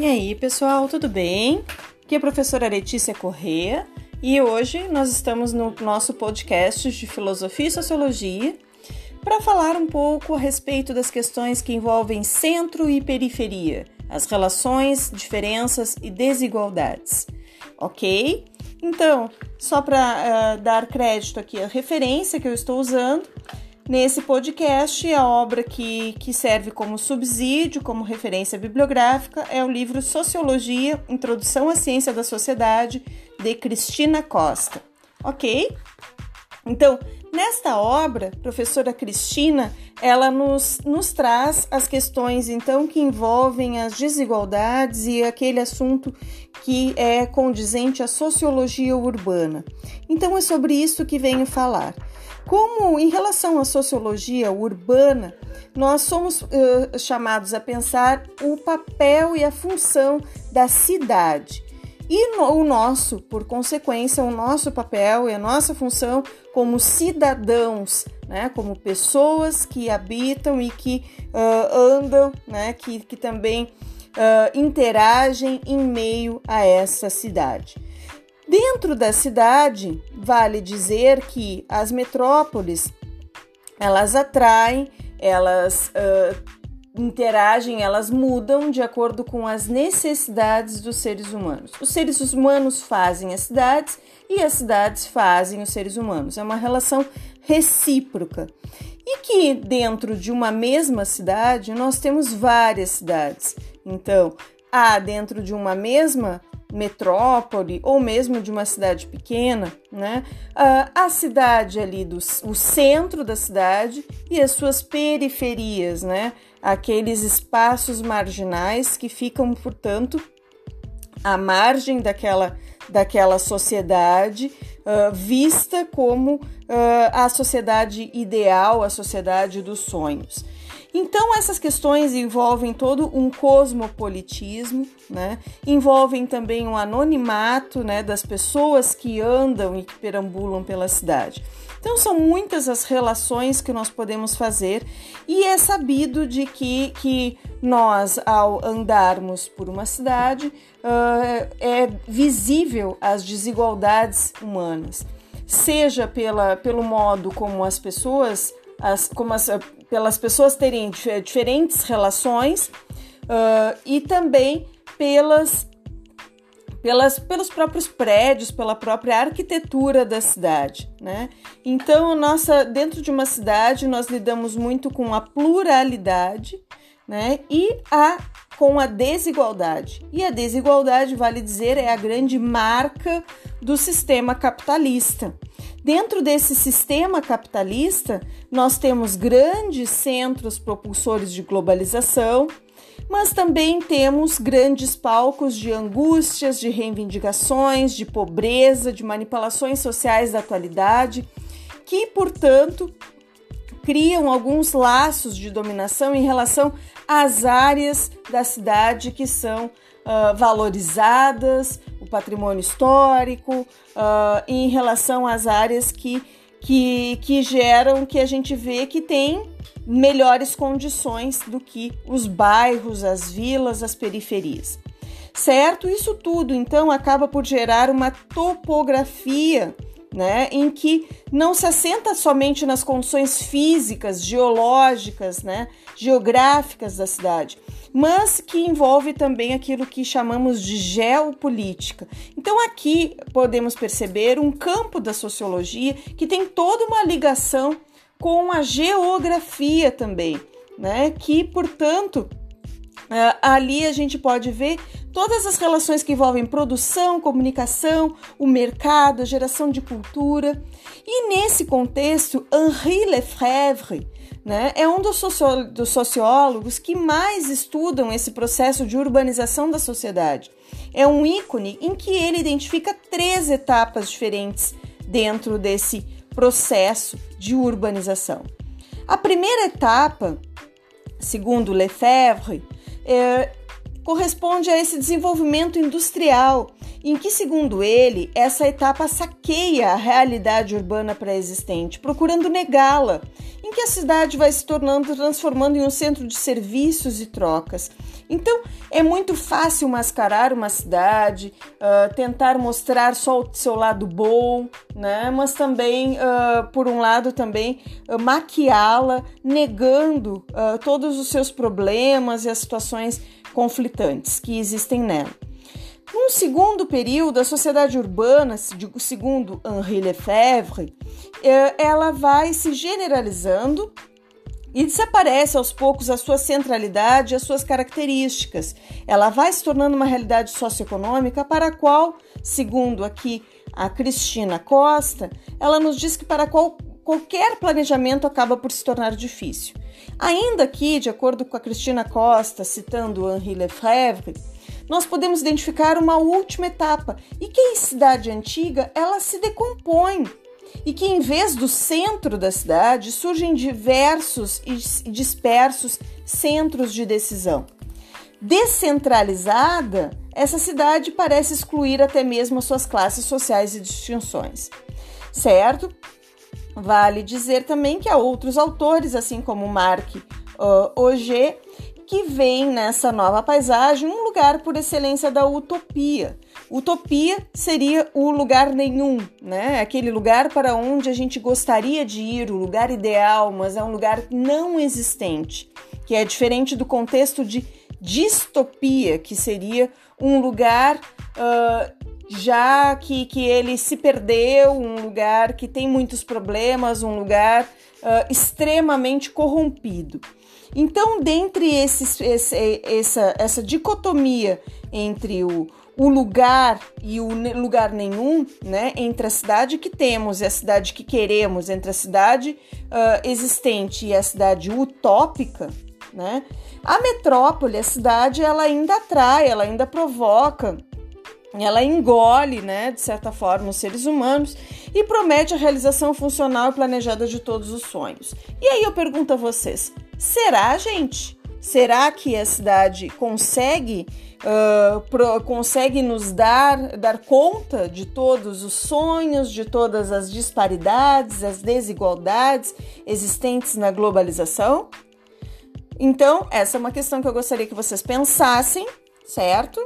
E aí, pessoal, tudo bem? Aqui é a professora Letícia Corrêa e hoje nós estamos no nosso podcast de Filosofia e Sociologia para falar um pouco a respeito das questões que envolvem centro e periferia, as relações, diferenças e desigualdades. Ok? Então, só para uh, eh, dar crédito aqui à referência que eu estou usando, Nesse podcast, a obra que, que serve como subsídio, como referência bibliográfica, é o livro Sociologia, Introdução à Ciência da Sociedade, de Cristina Costa. Ok? Então, nesta obra, professora Cristina, ela nos, nos traz as questões, então, que envolvem as desigualdades e aquele assunto que é condizente à sociologia urbana. Então, é sobre isso que venho falar. Como em relação à sociologia urbana, nós somos uh, chamados a pensar o papel e a função da cidade. E no, o nosso, por consequência, o nosso papel e a nossa função como cidadãos, né, como pessoas que habitam e que uh, andam, né, que, que também uh, interagem em meio a essa cidade. Dentro da cidade, vale dizer que as metrópoles elas atraem, elas uh, interagem, elas mudam de acordo com as necessidades dos seres humanos. Os seres humanos fazem as cidades e as cidades fazem os seres humanos. É uma relação recíproca. E que dentro de uma mesma cidade nós temos várias cidades. Então, há dentro de uma mesma metrópole ou mesmo de uma cidade pequena, né? a cidade ali do o centro da cidade e as suas periferias, né? Aqueles espaços marginais que ficam, portanto, à margem daquela, daquela sociedade uh, vista como uh, a sociedade ideal, a sociedade dos sonhos. Então, essas questões envolvem todo um cosmopolitismo, né? envolvem também um anonimato né, das pessoas que andam e que perambulam pela cidade. Então, são muitas as relações que nós podemos fazer, e é sabido de que, que nós, ao andarmos por uma cidade, uh, é visível as desigualdades humanas, seja pela, pelo modo como as pessoas as, como as, pelas pessoas terem diferentes relações uh, e também pelas, pelas, pelos próprios prédios, pela própria arquitetura da cidade, né? Então, nossa, dentro de uma cidade, nós lidamos muito com a pluralidade, né? E a com a desigualdade. E a desigualdade, vale dizer, é a grande marca do sistema capitalista. Dentro desse sistema capitalista, nós temos grandes centros propulsores de globalização, mas também temos grandes palcos de angústias, de reivindicações, de pobreza, de manipulações sociais da atualidade, que, portanto, criam alguns laços de dominação em relação às áreas da cidade que são uh, valorizadas, patrimônio histórico, uh, em relação às áreas que, que, que geram que a gente vê que tem melhores condições do que os bairros, as vilas, as periferias. Certo? Isso tudo então acaba por gerar uma topografia né, em que não se assenta somente nas condições físicas, geológicas, né, geográficas da cidade, mas que envolve também aquilo que chamamos de geopolítica. Então aqui podemos perceber um campo da sociologia que tem toda uma ligação com a geografia também, né, que portanto Uh, ali a gente pode ver todas as relações que envolvem produção, comunicação, o mercado, a geração de cultura. E nesse contexto, Henri Lefebvre né, é um dos, socio dos sociólogos que mais estudam esse processo de urbanização da sociedade. É um ícone em que ele identifica três etapas diferentes dentro desse processo de urbanização. A primeira etapa, segundo Lefebvre, é, corresponde a esse desenvolvimento industrial em que, segundo ele, essa etapa saqueia a realidade urbana pré-existente, procurando negá-la, em que a cidade vai se tornando, transformando em um centro de serviços e trocas. Então, é muito fácil mascarar uma cidade, uh, tentar mostrar só o seu lado bom, né? mas também, uh, por um lado, também uh, maquiá-la, negando todos os seus problemas e as situações conflitantes que existem nela. Num segundo período, a sociedade urbana, segundo Henri Lefebvre, eh, ela vai se generalizando e desaparece aos poucos a sua centralidade e as suas características. Ela vai se tornando uma realidade socioeconômica para a qual, segundo aqui a Cristina Costa, ela nos diz que para qual qualquer planejamento acaba por se tornar difícil. Ainda aqui, de acordo com a Cristina Costa, citando Henri Lefebvre, nós podemos identificar uma última etapa e que a cidade antiga ela se decompõe e que em vez do centro da cidade surgem diversos e dispersos centros de decisão. Descentralizada, essa cidade parece excluir até mesmo as suas classes sociais e distinções. Certo? Vale dizer também que há outros autores, assim como Marc uh, Auger, que vem nessa nova paisagem um lugar por excelência da utopia. Utopia seria o lugar nenhum, né? Aquele lugar para onde a gente gostaria de ir, o lugar ideal, mas é um lugar não existente, que é diferente do contexto de distopia, que seria um lugar uh, já que, que ele se perdeu, um lugar que tem muitos problemas, um lugar uh, extremamente corrompido. Então, dentre esses, esse, essa, essa dicotomia entre o, o lugar e o lugar nenhum, né, entre a cidade que temos e a cidade que queremos, entre a cidade uh, existente e a cidade utópica, né, a metrópole, a cidade, ela ainda atrai, ela ainda provoca, ela engole, né, de certa forma, os seres humanos e promete a realização funcional e planejada de todos os sonhos. E aí eu pergunto a vocês: Será, gente? Será que a cidade consegue uh, pro, consegue nos dar dar conta de todos os sonhos, de todas as disparidades, as desigualdades existentes na globalização? Então, essa é uma questão que eu gostaria que vocês pensassem, certo?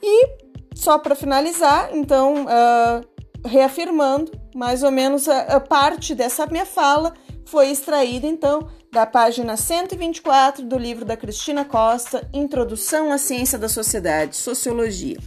E só para finalizar, então, uh, reafirmando mais ou menos a, a parte dessa minha fala foi extraída então da página 124 do livro da Cristina Costa, Introdução à Ciência da Sociedade, Sociologia.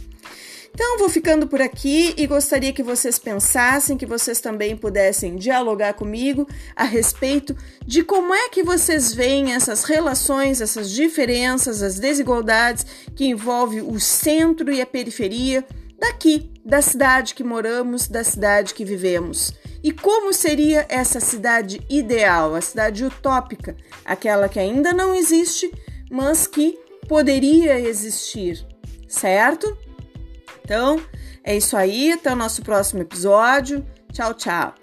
Então, vou ficando por aqui e gostaria que vocês pensassem, que vocês também pudessem dialogar comigo a respeito de como é que vocês veem essas relações, essas diferenças, as desigualdades que envolvem o centro e a periferia daqui, da cidade que moramos, da cidade que vivemos. E como seria essa cidade ideal, a cidade utópica, aquela que ainda não existe, mas que poderia existir, certo? Então, é isso aí, até o nosso próximo episódio. Tchau, tchau.